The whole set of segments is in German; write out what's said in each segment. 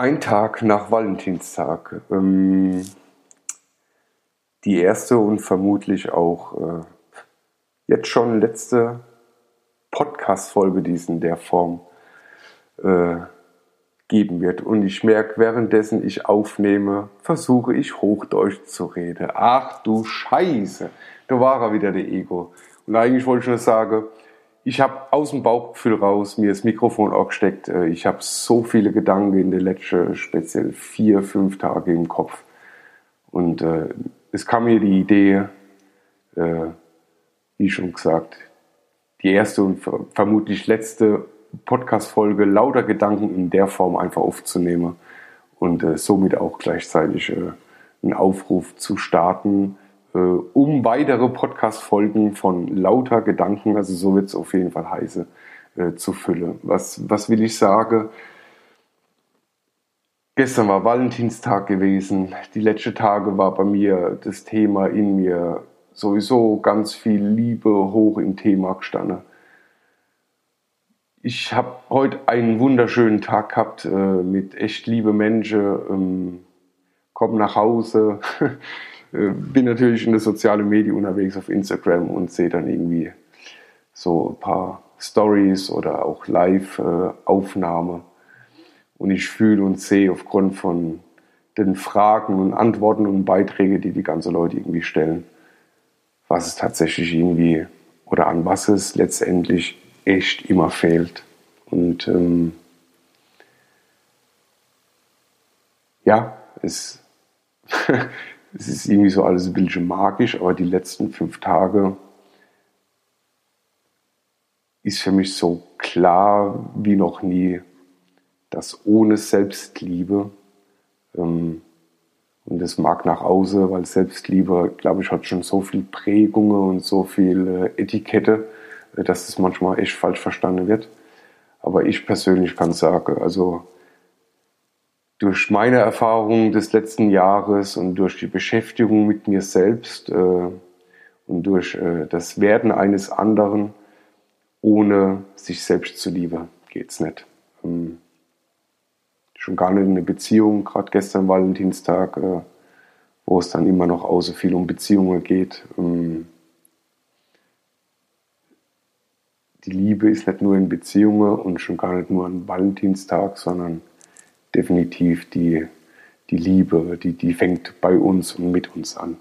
Ein Tag nach Valentinstag. Ähm, die erste und vermutlich auch äh, jetzt schon letzte Podcast-Folge, die es in der Form äh, geben wird. Und ich merke, währenddessen ich aufnehme, versuche ich Hochdeutsch zu reden. Ach du Scheiße, da war er wieder, der Ego. Und eigentlich wollte ich nur sagen, ich habe aus dem Bauchgefühl raus mir das Mikrofon auch gesteckt. Äh, ich habe so viele Gedanken in den letzten speziell vier, fünf Tage im Kopf. Und äh, es kam mir die Idee, äh, wie schon gesagt, die erste und vermutlich letzte Podcast-Folge lauter Gedanken in der Form einfach aufzunehmen und äh, somit auch gleichzeitig äh, einen Aufruf zu starten, um weitere Podcast-Folgen von lauter Gedanken, also so wird es auf jeden Fall heißen, äh, zu füllen. Was, was will ich sagen? Gestern war Valentinstag gewesen. Die letzten Tage war bei mir das Thema in mir sowieso ganz viel Liebe hoch im Thema gestanden. Ich habe heute einen wunderschönen Tag gehabt äh, mit echt liebe Menschen. Ähm, komm nach Hause. Äh, bin natürlich in der sozialen Medien unterwegs auf Instagram und sehe dann irgendwie so ein paar Stories oder auch Live-Aufnahmen. Äh, und ich fühle und sehe aufgrund von den Fragen und Antworten und Beiträgen, die die ganzen Leute irgendwie stellen, was es tatsächlich irgendwie oder an was es letztendlich echt immer fehlt. Und ähm, ja, es, es ist irgendwie so alles ein bisschen magisch, aber die letzten fünf Tage ist für mich so klar wie noch nie, dass ohne Selbstliebe ähm, und das mag nach außen, weil Selbstliebe, glaube ich, hat schon so viel Prägungen und so viel äh, Etikette, äh, dass es manchmal echt falsch verstanden wird. Aber ich persönlich kann sagen, also durch meine Erfahrungen des letzten Jahres und durch die Beschäftigung mit mir selbst äh, und durch äh, das Werden eines anderen, ohne sich selbst zu lieben, geht's nicht. Ähm, schon gar nicht in eine Beziehung, gerade gestern Valentinstag, äh, wo es dann immer noch außer viel um Beziehungen geht. Ähm, die Liebe ist nicht nur in Beziehungen und schon gar nicht nur an Valentinstag, sondern definitiv die, die Liebe, die, die fängt bei uns und mit uns an.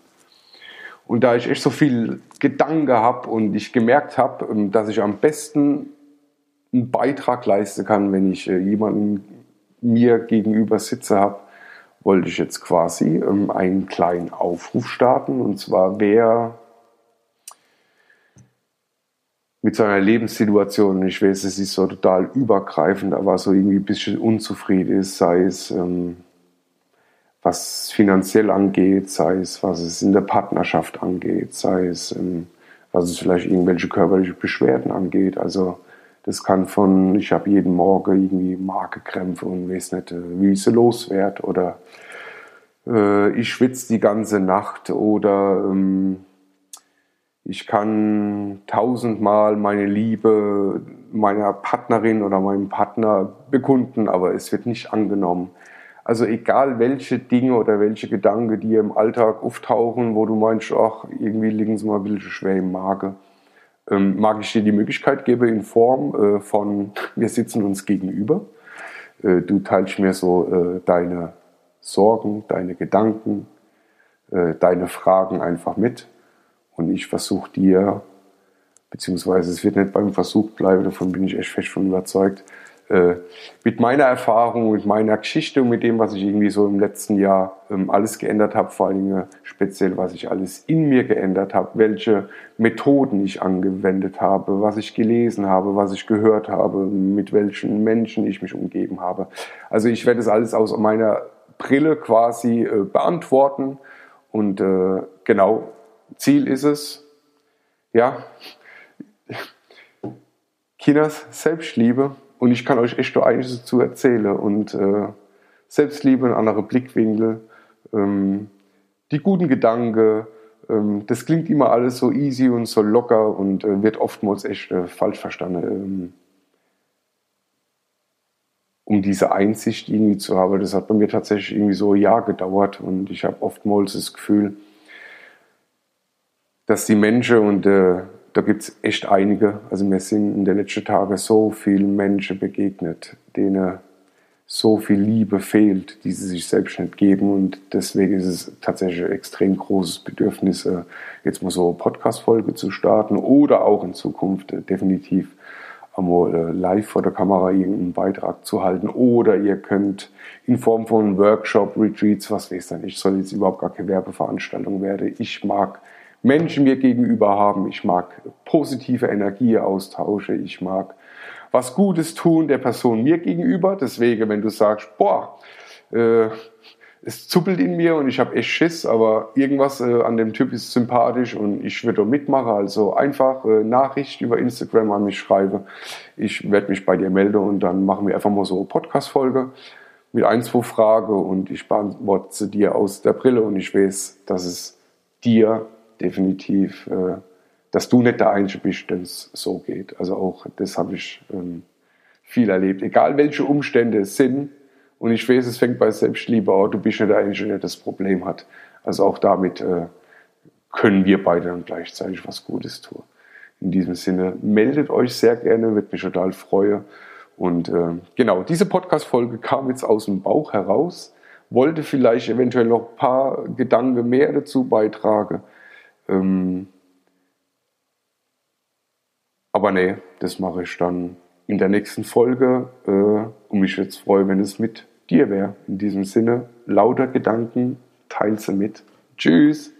Und da ich echt so viel Gedanken habe und ich gemerkt habe, ähm, dass ich am besten einen Beitrag leisten kann, wenn ich äh, jemanden mir gegenüber sitze habe, wollte ich jetzt quasi ähm, einen kleinen Aufruf starten. Und zwar, wer mit seiner Lebenssituation, ich weiß, es ist so total übergreifend, aber so irgendwie ein bisschen unzufrieden ist, sei es ähm, was finanziell angeht, sei es was es in der Partnerschaft angeht, sei es ähm, was es vielleicht irgendwelche körperliche Beschwerden angeht. Also das kann von, ich habe jeden Morgen irgendwie Markekrämpfe und weiß nicht, äh, wie ich sie loswerde oder äh, ich schwitze die ganze Nacht oder ähm, ich kann tausendmal meine Liebe meiner Partnerin oder meinem Partner bekunden, aber es wird nicht angenommen. Also egal welche Dinge oder welche Gedanken dir im Alltag auftauchen, wo du meinst, ach, irgendwie liegen sie mal ein bisschen schwer im Magen ähm, mag ich dir die Möglichkeit geben in Form äh, von, wir sitzen uns gegenüber. Äh, du teilst mir so äh, deine Sorgen, deine Gedanken, äh, deine Fragen einfach mit. Und ich versuche dir, beziehungsweise es wird nicht beim Versuch bleiben, davon bin ich echt fest von überzeugt, äh, mit meiner Erfahrung, mit meiner Geschichte und mit dem, was ich irgendwie so im letzten Jahr ähm, alles geändert habe, vor allen Dingen speziell, was ich alles in mir geändert habe, welche Methoden ich angewendet habe, was ich gelesen habe, was ich gehört habe, mit welchen Menschen ich mich umgeben habe. Also ich werde es alles aus meiner Brille quasi äh, beantworten und äh, genau, Ziel ist es, ja, Kinders Selbstliebe und ich kann euch echt nur einiges dazu erzählen. Und äh, Selbstliebe, ein anderer Blickwinkel, ähm, die guten Gedanken, ähm, das klingt immer alles so easy und so locker und äh, wird oftmals echt äh, falsch verstanden. Ähm, und diese Einsicht irgendwie zu haben, das hat bei mir tatsächlich irgendwie so ein Jahr gedauert und ich habe oftmals das Gefühl, dass die Menschen und äh, da gibt es echt einige, also mir sind in den letzten Tagen so viele Menschen begegnet, denen so viel Liebe fehlt, die sie sich selbst nicht geben und deswegen ist es tatsächlich ein extrem großes Bedürfnis, äh, jetzt mal so eine Podcast-Folge zu starten oder auch in Zukunft äh, definitiv einmal äh, live vor der Kamera irgendeinen Beitrag zu halten oder ihr könnt in Form von Workshop, Retreats, was weiß ich, soll jetzt überhaupt gar keine Werbeveranstaltung werden. Ich mag Menschen mir gegenüber haben, ich mag positive Energieaustausche, ich mag was Gutes tun der Person mir gegenüber. Deswegen, wenn du sagst, boah, äh, es zuppelt in mir und ich habe echt Schiss, aber irgendwas äh, an dem Typ ist sympathisch und ich würde mitmachen. Also einfach äh, Nachricht über Instagram an mich schreiben. Ich werde mich bei dir melden und dann machen wir einfach mal so eine Podcast-Folge mit ein, zwei Fragen und ich beantworte sie dir aus der Brille und ich weiß, dass es dir definitiv, äh, dass du nicht der Einzige bist, dem es so geht. Also auch das habe ich ähm, viel erlebt. Egal welche Umstände es sind, und ich weiß, es fängt bei Selbstliebe an, du bist nicht der Einzige, der das Problem hat. Also auch damit äh, können wir beide dann gleichzeitig was Gutes tun. In diesem Sinne, meldet euch sehr gerne, wird mich total freuen. Und äh, genau, diese Podcast-Folge kam jetzt aus dem Bauch heraus, wollte vielleicht eventuell noch ein paar Gedanken mehr dazu beitragen. Ähm, aber nee, das mache ich dann in der nächsten Folge äh, und mich jetzt freue, wenn es mit dir wäre. In diesem Sinne, lauter Gedanken, teile sie mit. Tschüss!